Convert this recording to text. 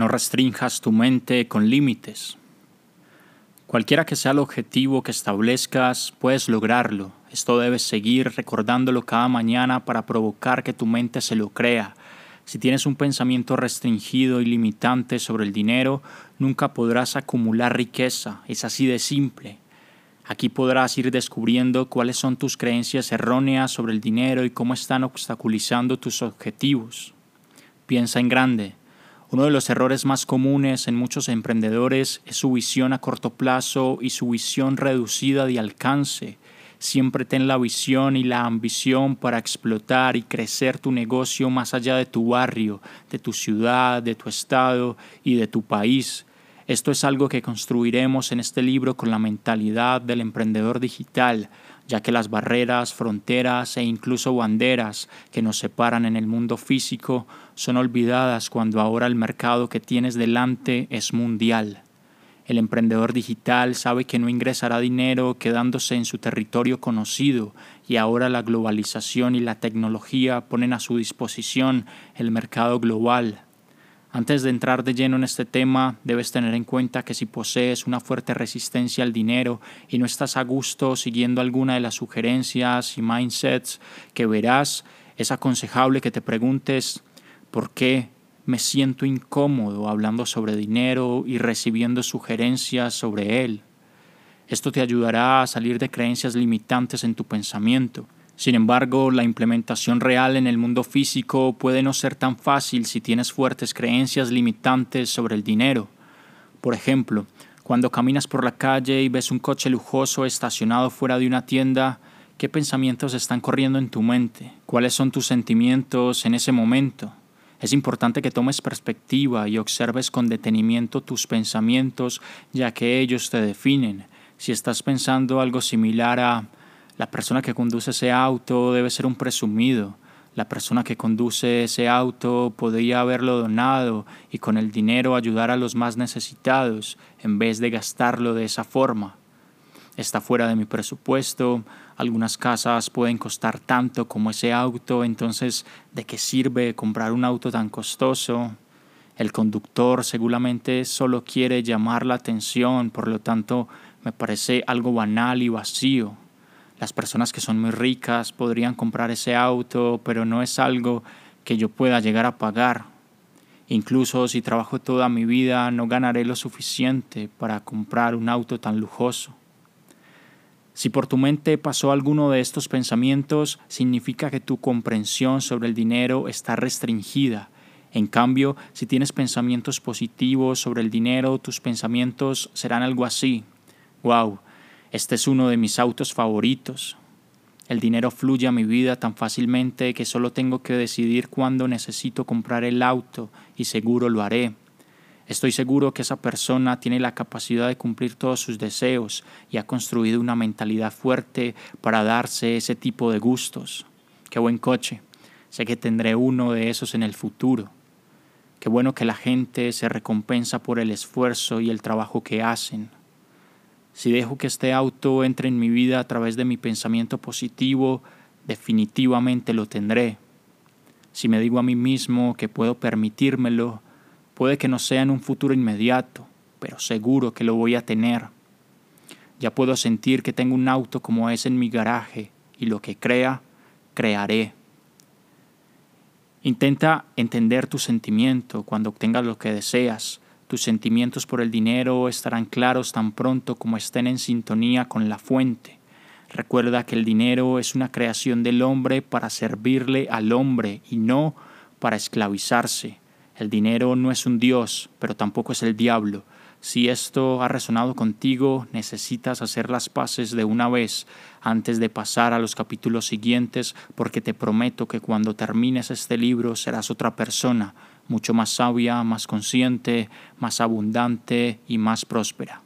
No restrinjas tu mente con límites. Cualquiera que sea el objetivo que establezcas, puedes lograrlo. Esto debes seguir recordándolo cada mañana para provocar que tu mente se lo crea. Si tienes un pensamiento restringido y limitante sobre el dinero, nunca podrás acumular riqueza. Es así de simple. Aquí podrás ir descubriendo cuáles son tus creencias erróneas sobre el dinero y cómo están obstaculizando tus objetivos. Piensa en grande. Uno de los errores más comunes en muchos emprendedores es su visión a corto plazo y su visión reducida de alcance. Siempre ten la visión y la ambición para explotar y crecer tu negocio más allá de tu barrio, de tu ciudad, de tu estado y de tu país. Esto es algo que construiremos en este libro con la mentalidad del emprendedor digital, ya que las barreras, fronteras e incluso banderas que nos separan en el mundo físico son olvidadas cuando ahora el mercado que tienes delante es mundial. El emprendedor digital sabe que no ingresará dinero quedándose en su territorio conocido y ahora la globalización y la tecnología ponen a su disposición el mercado global antes de entrar de lleno en este tema, debes tener en cuenta que si posees una fuerte resistencia al dinero y no estás a gusto siguiendo alguna de las sugerencias y mindsets que verás, es aconsejable que te preguntes por qué me siento incómodo hablando sobre dinero y recibiendo sugerencias sobre él. Esto te ayudará a salir de creencias limitantes en tu pensamiento sin embargo, la implementación real en el mundo físico puede no ser tan fácil si tienes fuertes creencias limitantes sobre el dinero. Por ejemplo, cuando caminas por la calle y ves un coche lujoso estacionado fuera de una tienda, ¿qué pensamientos están corriendo en tu mente? ¿Cuáles son tus sentimientos en ese momento? Es importante que tomes perspectiva y observes con detenimiento tus pensamientos, ya que ellos te definen. Si estás pensando algo similar a la persona que conduce ese auto debe ser un presumido. La persona que conduce ese auto podría haberlo donado y con el dinero ayudar a los más necesitados en vez de gastarlo de esa forma. Está fuera de mi presupuesto, algunas casas pueden costar tanto como ese auto, entonces ¿de qué sirve comprar un auto tan costoso? El conductor seguramente solo quiere llamar la atención, por lo tanto me parece algo banal y vacío. Las personas que son muy ricas podrían comprar ese auto, pero no es algo que yo pueda llegar a pagar. Incluso si trabajo toda mi vida no ganaré lo suficiente para comprar un auto tan lujoso. Si por tu mente pasó alguno de estos pensamientos, significa que tu comprensión sobre el dinero está restringida. En cambio, si tienes pensamientos positivos sobre el dinero, tus pensamientos serán algo así. Wow, este es uno de mis autos favoritos. El dinero fluye a mi vida tan fácilmente que solo tengo que decidir cuándo necesito comprar el auto y seguro lo haré. Estoy seguro que esa persona tiene la capacidad de cumplir todos sus deseos y ha construido una mentalidad fuerte para darse ese tipo de gustos. Qué buen coche. Sé que tendré uno de esos en el futuro. Qué bueno que la gente se recompensa por el esfuerzo y el trabajo que hacen. Si dejo que este auto entre en mi vida a través de mi pensamiento positivo, definitivamente lo tendré. Si me digo a mí mismo que puedo permitírmelo, puede que no sea en un futuro inmediato, pero seguro que lo voy a tener. Ya puedo sentir que tengo un auto como ese en mi garaje y lo que crea, crearé. Intenta entender tu sentimiento cuando obtengas lo que deseas tus sentimientos por el dinero estarán claros tan pronto como estén en sintonía con la fuente. Recuerda que el dinero es una creación del hombre para servirle al hombre y no para esclavizarse. El dinero no es un dios, pero tampoco es el diablo. Si esto ha resonado contigo, necesitas hacer las paces de una vez antes de pasar a los capítulos siguientes, porque te prometo que cuando termines este libro serás otra persona, mucho más sabia, más consciente, más abundante y más próspera.